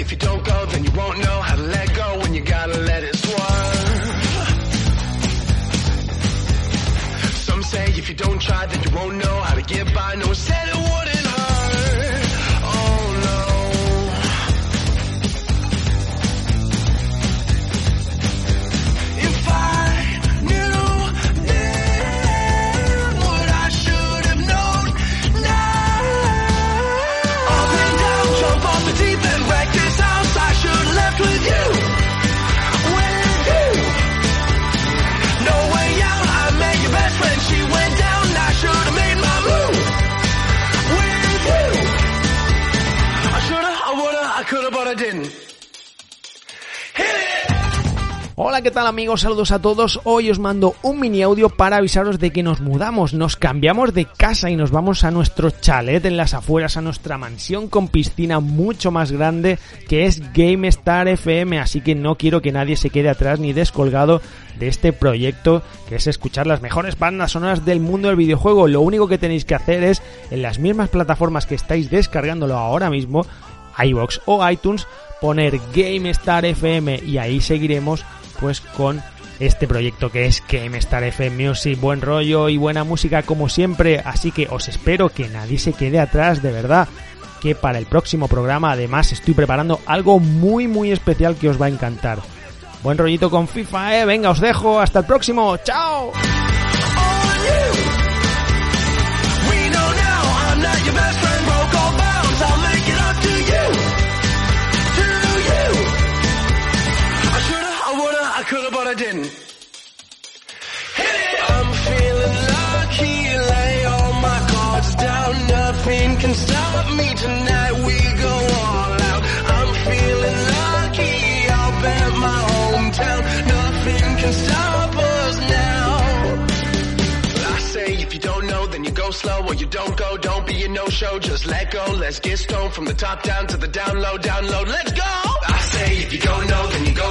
If you don't go, then you won't know how to let go when you gotta let it swerve. Some say if you don't try, then you won't know how to get by. No one said it Hola, ¿qué tal amigos? Saludos a todos. Hoy os mando un mini audio para avisaros de que nos mudamos, nos cambiamos de casa y nos vamos a nuestro chalet en las afueras, a nuestra mansión con piscina mucho más grande que es GameStar FM, así que no quiero que nadie se quede atrás ni descolgado de este proyecto que es escuchar las mejores bandas sonoras del mundo del videojuego. Lo único que tenéis que hacer es en las mismas plataformas que estáis descargándolo ahora mismo, iBox o iTunes, poner GameStar FM y ahí seguiremos pues con este proyecto que es GameStar FM Music, buen rollo y buena música como siempre, así que os espero que nadie se quede atrás, de verdad, que para el próximo programa además estoy preparando algo muy muy especial que os va a encantar. Buen rollito con FIFA, eh, venga, os dejo, hasta el próximo, chao. Slow or you don't go. Don't be a no-show, just let go. Let's get stoned from the top down to the down low, down low. Let's go! I say if you don't know, then you go